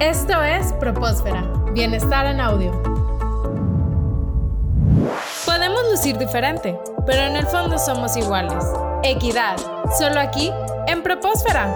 Esto es Propósfera, Bienestar en Audio. Podemos lucir diferente, pero en el fondo somos iguales. Equidad, solo aquí, en Propósfera.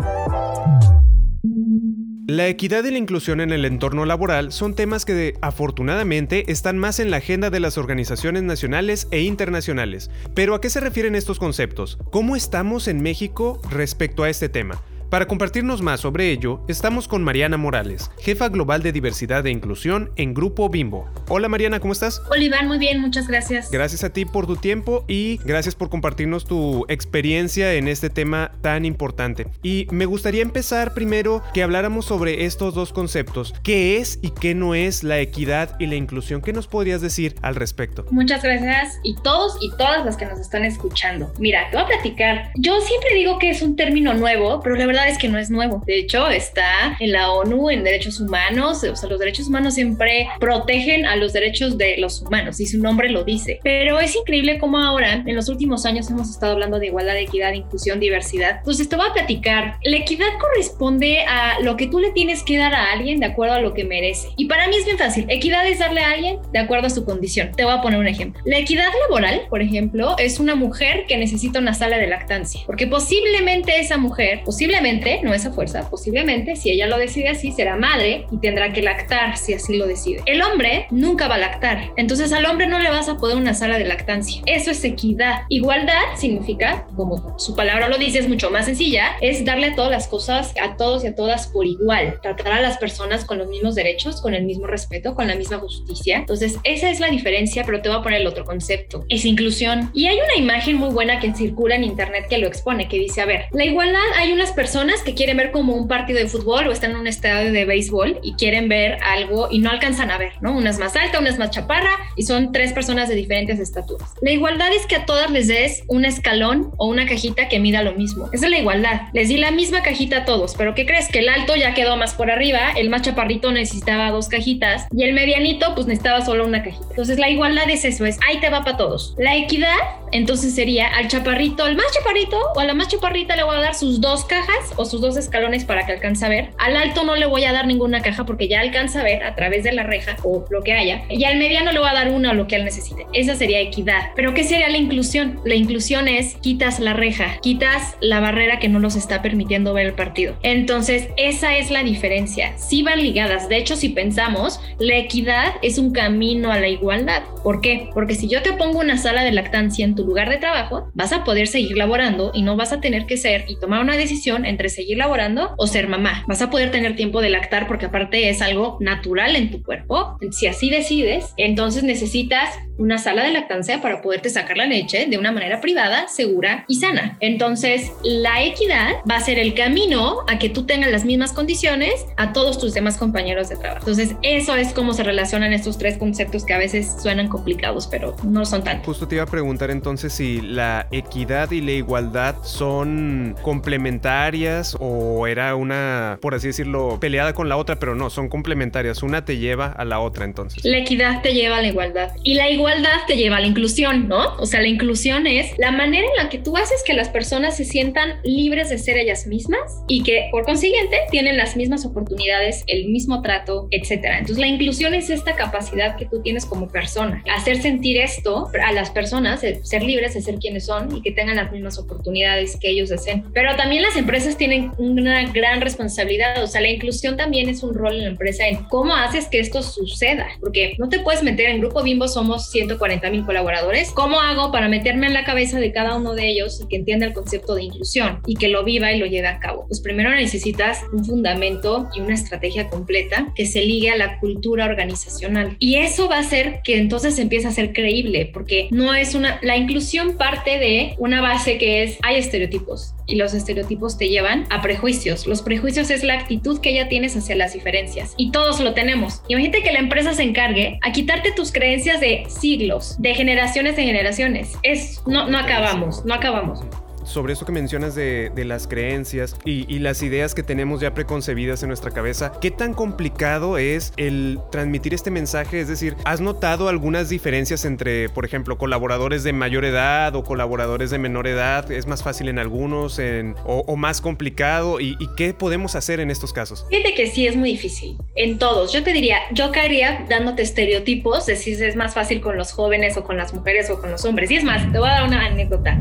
La equidad y la inclusión en el entorno laboral son temas que afortunadamente están más en la agenda de las organizaciones nacionales e internacionales. Pero ¿a qué se refieren estos conceptos? ¿Cómo estamos en México respecto a este tema? Para compartirnos más sobre ello, estamos con Mariana Morales, jefa global de diversidad e inclusión en Grupo Bimbo. Hola Mariana, ¿cómo estás? Hola Iván, muy bien, muchas gracias. Gracias a ti por tu tiempo y gracias por compartirnos tu experiencia en este tema tan importante. Y me gustaría empezar primero que habláramos sobre estos dos conceptos, qué es y qué no es la equidad y la inclusión. ¿Qué nos podrías decir al respecto? Muchas gracias y todos y todas las que nos están escuchando. Mira, te voy a platicar. Yo siempre digo que es un término nuevo, pero la verdad es que no es nuevo. De hecho, está en la ONU, en derechos humanos. O sea, los derechos humanos siempre protegen a los derechos de los humanos y su nombre lo dice. Pero es increíble cómo ahora, en los últimos años, hemos estado hablando de igualdad, equidad, inclusión, diversidad. Entonces, te voy a platicar. La equidad corresponde a lo que tú le tienes que dar a alguien de acuerdo a lo que merece. Y para mí es bien fácil. Equidad es darle a alguien de acuerdo a su condición. Te voy a poner un ejemplo. La equidad laboral, por ejemplo, es una mujer que necesita una sala de lactancia. Porque posiblemente esa mujer, posiblemente no esa fuerza, posiblemente, si ella lo decide así, será madre y tendrá que lactar si así lo decide. El hombre nunca va a lactar, entonces al hombre no le vas a poder una sala de lactancia. Eso es equidad. Igualdad significa, como su palabra lo dice, es mucho más sencilla, es darle todas las cosas a todos y a todas por igual, tratar a las personas con los mismos derechos, con el mismo respeto, con la misma justicia. Entonces, esa es la diferencia, pero te voy a poner el otro concepto, es inclusión. Y hay una imagen muy buena que circula en internet que lo expone, que dice, a ver, la igualdad hay unas personas que quieren ver como un partido de fútbol o están en un estadio de béisbol y quieren ver algo y no alcanzan a ver, ¿no? Una es más alta, una es más chaparra y son tres personas de diferentes estaturas. La igualdad es que a todas les des un escalón o una cajita que mida lo mismo. Esa es la igualdad. Les di la misma cajita a todos, pero ¿qué crees? Que el alto ya quedó más por arriba, el más chaparrito necesitaba dos cajitas y el medianito pues necesitaba solo una cajita. Entonces la igualdad es eso, es ahí te va para todos. La equidad entonces sería al chaparrito, al más chaparrito o a la más chaparrita le voy a dar sus dos cajas o sus dos escalones para que alcance a ver. Al alto no le voy a dar ninguna caja porque ya alcanza a ver a través de la reja o lo que haya. Y al mediano le voy a dar una o lo que él necesite. Esa sería equidad. Pero ¿qué sería la inclusión? La inclusión es quitas la reja, quitas la barrera que no nos está permitiendo ver el partido. Entonces, esa es la diferencia. Si van ligadas. De hecho, si pensamos, la equidad es un camino a la igualdad. ¿Por qué? Porque si yo te pongo una sala de lactancia en tu lugar de trabajo, vas a poder seguir laborando y no vas a tener que ser y tomar una decisión entre seguir laborando o ser mamá. Vas a poder tener tiempo de lactar porque aparte es algo natural en tu cuerpo. Si así decides, entonces necesitas una sala de lactancia para poderte sacar la leche de una manera privada, segura y sana. Entonces, la equidad va a ser el camino a que tú tengas las mismas condiciones a todos tus demás compañeros de trabajo. Entonces, eso es cómo se relacionan estos tres conceptos que a veces suenan complicados, pero no son tan. Justo te iba a preguntar entonces si la equidad y la igualdad son complementarias o era una, por así decirlo, peleada con la otra, pero no, son complementarias. Una te lleva a la otra entonces. La equidad te lleva a la igualdad y la igualdad te lleva a la inclusión, ¿no? O sea, la inclusión es la manera en la que tú haces que las personas se sientan libres de ser ellas mismas y que por consiguiente tienen las mismas oportunidades, el mismo trato, etcétera. Entonces, la inclusión es esta capacidad que tú tienes como persona, hacer sentir esto a las personas, ser libres de ser quienes son y que tengan las mismas oportunidades que ellos deseen. Pero también las empresas tienen una gran responsabilidad, o sea, la inclusión también es un rol en la empresa en cómo haces que esto suceda, porque no te puedes meter en Grupo Bimbo, somos 140 mil colaboradores. ¿Cómo hago para meterme en la cabeza de cada uno de ellos y que entienda el concepto de inclusión y que lo viva y lo lleve a cabo? Pues primero necesitas un fundamento y una estrategia completa que se ligue a la cultura organizacional. Y eso va a hacer que entonces empiece a ser creíble, porque no es una, la inclusión parte de una base que es, hay estereotipos y los estereotipos te llevan a prejuicios. Los prejuicios es la actitud que ya tienes hacia las diferencias y todos lo tenemos. Imagínate que la empresa se encargue a quitarte tus creencias de siglos, de generaciones de generaciones. Es no no acabamos, no acabamos. Sobre eso que mencionas de, las creencias y, las ideas que tenemos ya preconcebidas en nuestra cabeza. ¿Qué tan complicado es el transmitir este mensaje? Es decir, ¿has notado algunas diferencias entre, por ejemplo, colaboradores de mayor edad o colaboradores de menor edad? ¿Es más fácil en algunos o, más complicado? ¿Y, qué podemos hacer en estos casos? Fíjate que sí es muy difícil. En todos. Yo te diría, yo caería dándote estereotipos de si es más fácil con los jóvenes o con las mujeres o con los hombres. Y es más, te voy a dar una anécdota.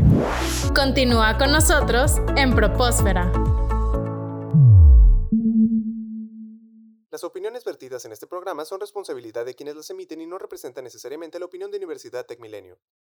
Continúa con nosotros en Propósfera. Las opiniones vertidas en este programa son responsabilidad de quienes las emiten y no representan necesariamente la opinión de Universidad Tecmilenio.